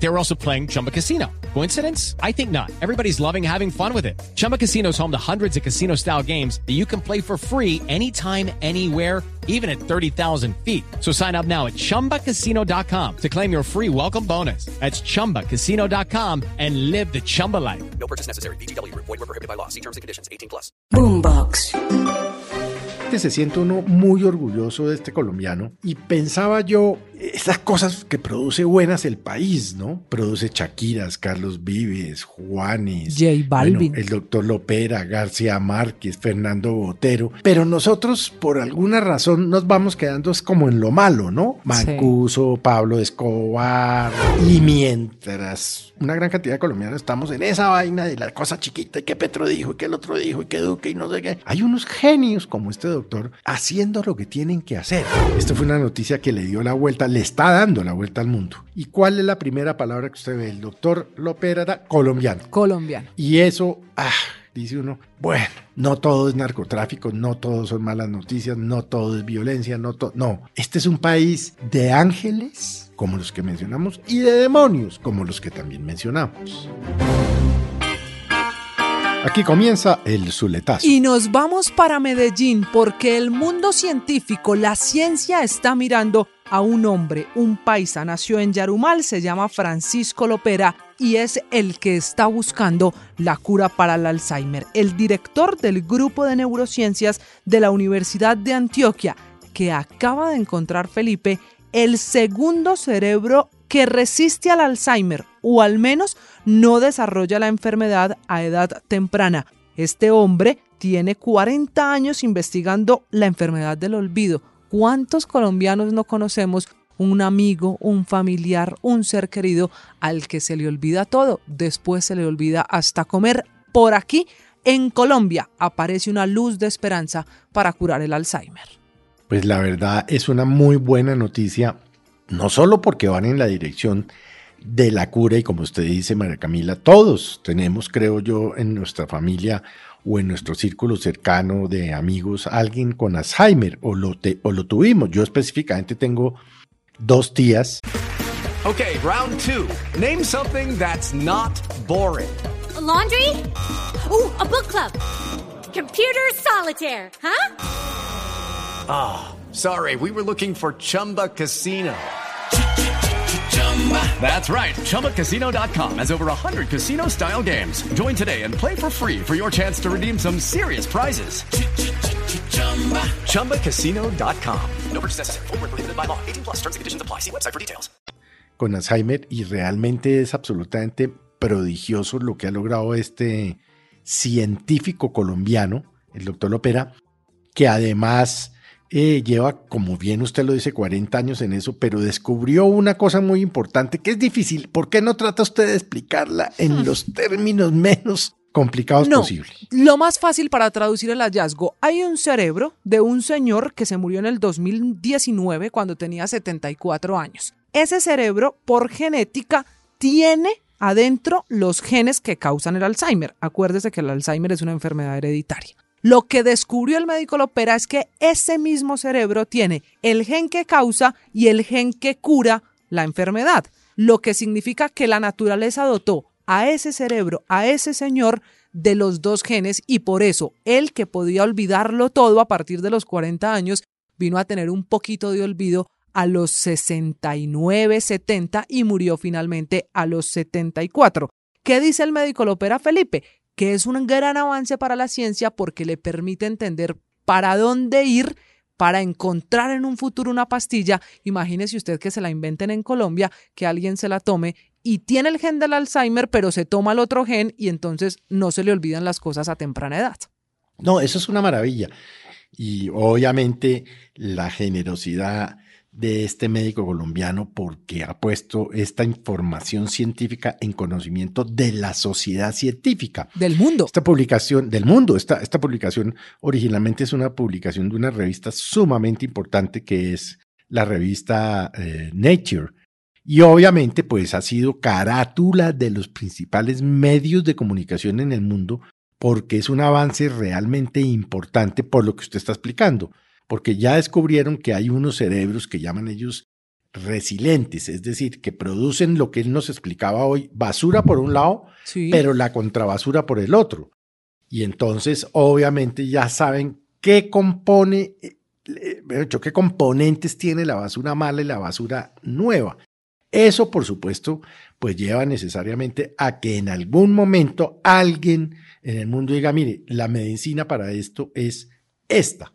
They were also playing Chumba Casino. Coincidence? I think not. Everybody's loving having fun with it. Chumba Casino is home to hundreds of casino style games that you can play for free anytime, anywhere, even at 30,000 feet. So sign up now at chumbacasino.com to claim your free welcome bonus. That's chumbacasino.com and live the Chumba life. No purchase necessary. BGW. Void were prohibited by law. See terms and conditions. 18 plus. Boombox. se siente uno muy orgulloso de este colombiano y pensaba yo esas cosas que produce buenas el país, ¿no? Produce Shakiras, Carlos Vives, Juanes, J Balvin. bueno, el doctor Lopera, García Márquez, Fernando Botero, pero nosotros por alguna razón nos vamos quedando como en lo malo, ¿no? Mancuso, Pablo Escobar y mientras una gran cantidad de colombianos estamos en esa vaina de la cosa chiquita y que Petro dijo y que el otro dijo y que Duque y no sé qué. Hay unos genios como este doctor haciendo lo que tienen que hacer. Esto fue una noticia que le dio la vuelta, le está dando la vuelta al mundo. ¿Y cuál es la primera palabra que usted ve? El doctor Lopera era colombiano. Colombiano. Y eso, ah, dice uno, bueno, no todo es narcotráfico, no todo son malas noticias, no todo es violencia, no todo, no. Este es un país de ángeles, como los que mencionamos, y de demonios, como los que también mencionamos. Aquí comienza el Zuletazo. Y nos vamos para Medellín porque el mundo científico, la ciencia está mirando a un hombre, un paisa, nació en Yarumal, se llama Francisco Lopera y es el que está buscando la cura para el Alzheimer. El director del grupo de neurociencias de la Universidad de Antioquia, que acaba de encontrar Felipe el segundo cerebro que resiste al Alzheimer o al menos no desarrolla la enfermedad a edad temprana. Este hombre tiene 40 años investigando la enfermedad del olvido. ¿Cuántos colombianos no conocemos un amigo, un familiar, un ser querido al que se le olvida todo? Después se le olvida hasta comer. Por aquí, en Colombia, aparece una luz de esperanza para curar el Alzheimer. Pues la verdad es una muy buena noticia, no solo porque van en la dirección de la cura y como usted dice, María Camila, todos tenemos, creo yo, en nuestra familia o en nuestro círculo cercano de amigos alguien con Alzheimer o lo, te, o lo tuvimos. Yo específicamente tengo dos tías. Ok, round two. Name something that's not boring. A laundry? Ooh, a book club. Computer solitaire, huh? Ah, oh, sorry, we were looking for Chumba Casino. That's right. ChumbaCasino.com has over 100 casino style games. Join today and play for free for your chance to redeem some serious prizes. No by law. 18 plus terms and conditions apply. See website for details. Con Alzheimer y realmente es absolutamente prodigioso lo que ha logrado este científico colombiano, el doctor Lopera, que además eh, lleva, como bien usted lo dice, 40 años en eso, pero descubrió una cosa muy importante que es difícil. ¿Por qué no trata usted de explicarla en los términos menos complicados no, posible? Lo más fácil para traducir el hallazgo, hay un cerebro de un señor que se murió en el 2019 cuando tenía 74 años. Ese cerebro, por genética, tiene adentro los genes que causan el Alzheimer. Acuérdese que el Alzheimer es una enfermedad hereditaria. Lo que descubrió el médico Lopera es que ese mismo cerebro tiene el gen que causa y el gen que cura la enfermedad, lo que significa que la naturaleza dotó a ese cerebro, a ese señor, de los dos genes y por eso él que podía olvidarlo todo a partir de los 40 años, vino a tener un poquito de olvido a los 69, 70 y murió finalmente a los 74. ¿Qué dice el médico Lopera Felipe? Que es un gran avance para la ciencia porque le permite entender para dónde ir para encontrar en un futuro una pastilla. Imagínese usted que se la inventen en Colombia, que alguien se la tome y tiene el gen del Alzheimer, pero se toma el otro gen y entonces no se le olvidan las cosas a temprana edad. No, eso es una maravilla. Y obviamente la generosidad de este médico colombiano porque ha puesto esta información científica en conocimiento de la sociedad científica. Del mundo. Esta publicación, del mundo, esta, esta publicación originalmente es una publicación de una revista sumamente importante que es la revista eh, Nature. Y obviamente pues ha sido carátula de los principales medios de comunicación en el mundo porque es un avance realmente importante por lo que usted está explicando, porque ya descubrieron que hay unos cerebros que llaman ellos resilientes, es decir, que producen lo que él nos explicaba hoy, basura por un lado, Sí. pero la contrabasura por el otro. Y entonces, obviamente, ya saben qué compone, eh, qué componentes tiene la basura mala y la basura nueva. Eso, por supuesto, pues lleva necesariamente a que en algún momento alguien en el mundo diga, mire, la medicina para esto es esta.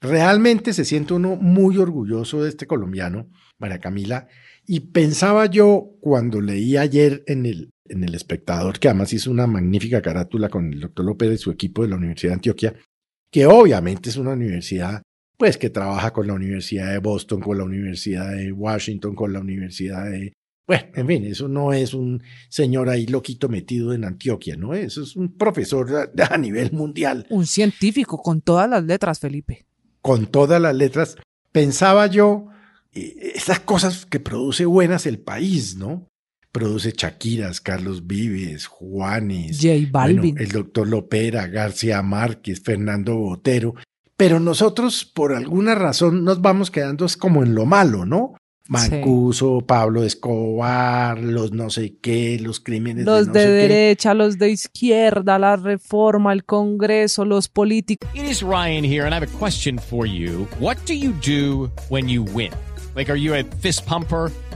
Realmente se siente uno muy orgulloso de este colombiano, María Camila, y pensaba yo cuando leí ayer en el, en el espectador, que además hizo una magnífica carátula con el doctor López y su equipo de la Universidad de Antioquia, que obviamente es una universidad pues que trabaja con la Universidad de Boston, con la Universidad de Washington, con la Universidad de... Bueno, en fin, eso no es un señor ahí loquito metido en Antioquia, ¿no? Eso es un profesor a, a nivel mundial, Un científico con todas las letras, Felipe. Con todas las letras. Pensaba yo, eh, esas cosas que produce buenas el país, ¿no? Produce Shakiras, Carlos Vives, Juanes, J Balvin. bueno, el doctor Lopera, García Márquez, Fernando Botero. Pero nosotros, por alguna razón, nos vamos quedando como en lo malo, ¿no? Mancuso, Pablo Escobar, los no sé qué, los crímenes Los de, no de sé qué. derecha, los de izquierda, la reforma, el Congreso, los políticos. It is Ryan here, and I have a question for you. What do you do when you win? Like, are you a fist pumper?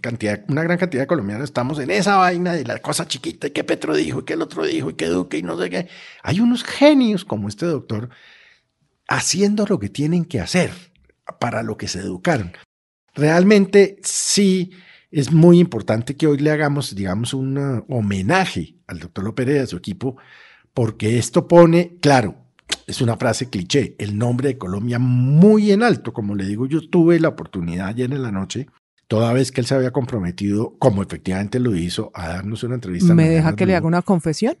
cantidad, una gran cantidad de colombianos estamos en esa vaina de la cosa chiquita y que Petro dijo y que el otro dijo y que Duque y no sé qué, hay unos genios como este doctor haciendo lo que tienen que hacer para lo que se educaron. Realmente sí es muy importante que hoy le hagamos, digamos, un homenaje al doctor López y a su equipo, porque esto pone, claro, es una frase cliché, el nombre de Colombia muy en alto. Como le digo, yo tuve la oportunidad ayer en la noche, toda vez que él se había comprometido, como efectivamente lo hizo, a darnos una entrevista. en ¿Me deja que le haga una confesión?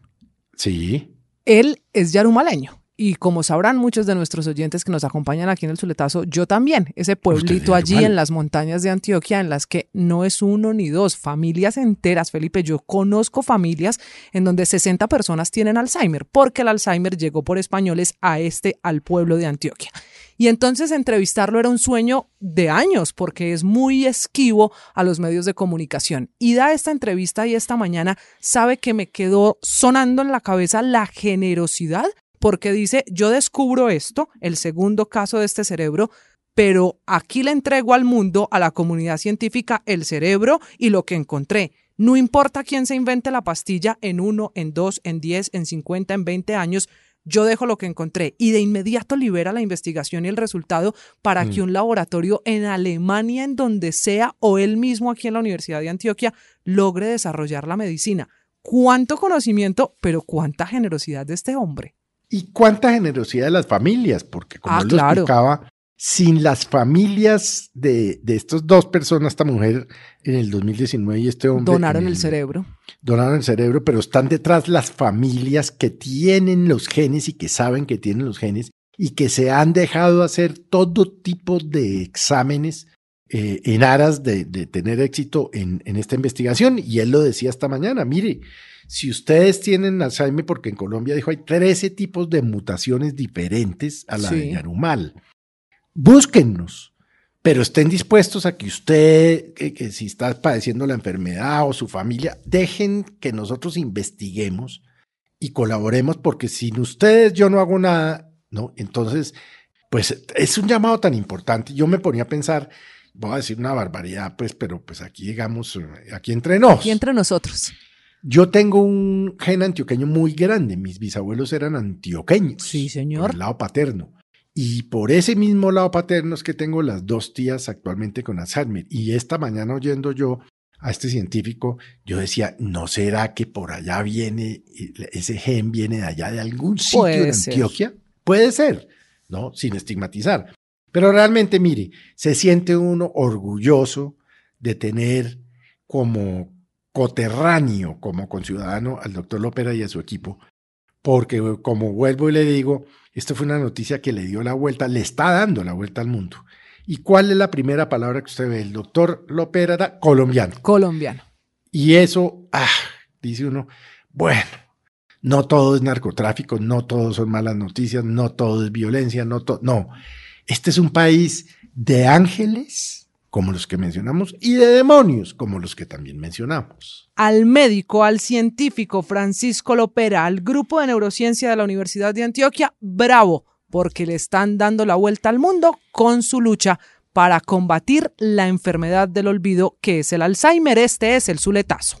Sí, Él es yarumaleño. Y como sabrán muchos de nuestros oyentes que nos acompañan aquí en el Zuletazo, yo también, ese pueblito allí en las montañas de Antioquia, en las que no es uno ni dos, familias enteras, Felipe, yo conozco familias en donde 60 personas tienen Alzheimer, porque el Alzheimer llegó por españoles a este, al pueblo de Antioquia. Y entonces entrevistarlo era un sueño de años, porque es muy esquivo a los medios de comunicación. Y da esta entrevista y esta mañana sabe que me quedó sonando en la cabeza la generosidad, porque dice, yo descubro esto, el segundo caso de este cerebro, pero aquí le entrego al mundo, a la comunidad científica, el cerebro y lo que encontré. No importa quién se invente la pastilla en uno, en dos, en diez, en cincuenta, en veinte años, yo dejo lo que encontré y de inmediato libera la investigación y el resultado para que un laboratorio en Alemania, en donde sea, o él mismo aquí en la Universidad de Antioquia, logre desarrollar la medicina. Cuánto conocimiento, pero cuánta generosidad de este hombre. Y cuánta generosidad de las familias, porque como Ah, él lo explicaba, sin las familias de, de estas dos personas, esta mujer en el 2019 y este hombre. Donaron el cerebro. donaron el cerebro, pero están detrás las familias que tienen los genes y que saben que tienen los genes y que se han dejado hacer todo tipo de exámenes eh, en aras de, de tener éxito en, en esta investigación. Y él lo decía esta mañana, mire, si ustedes tienen Alzheimer, porque en Colombia dijo hay 13 tipos de mutaciones diferentes a la de Sí. Yarumal, búsquennos pero estén dispuestos a que usted, que, que si está padeciendo la enfermedad o su familia, dejen que nosotros investiguemos y colaboremos, porque sin ustedes yo no hago nada, ¿no? Entonces, pues es un llamado tan importante. Yo me ponía a pensar, voy a decir una barbaridad, pues, pero pues aquí digamos, eh, aquí entre nos. Aquí entre nosotros. Yo tengo un gen antioqueño muy grande. Mis bisabuelos eran antioqueños. Sí, señor. Por el lado paterno. Y por ese mismo lado paterno es que tengo las dos tías actualmente con Alzheimer. Y esta mañana oyendo yo a este científico, yo decía, ¿no será que por allá viene, ese gen viene de allá, de algún sitio Puede de ser. Antioquia? Puede ser, ¿no? Sin estigmatizar. Pero realmente, mire, se siente uno orgulloso de tener como coterráneo, como conciudadano, al doctor Lopera y a su equipo, porque como vuelvo y le digo, esto fue una noticia que le dio la vuelta, le está dando la vuelta al mundo. ¿Y cuál es la primera palabra que usted ve? El doctor Lopera era colombiano. Colombiano. Y eso, ah, dice uno, bueno, no todo es narcotráfico, no todo son malas noticias, no todo es violencia, no todo, no. Este es un país de ángeles, como los que mencionamos, y de demonios, como los que también mencionamos. Al médico, al científico Francisco Lopera, al grupo de neurociencia de la Universidad de Antioquia, bravo, porque le están dando la vuelta al mundo con su lucha para combatir la enfermedad del olvido que es el Alzheimer. Este es el Zuletazo.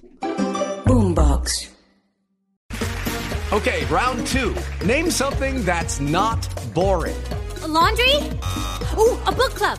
Boombox. Okay, round two. Name something that's not boring. A laundry? Ooh, a book club.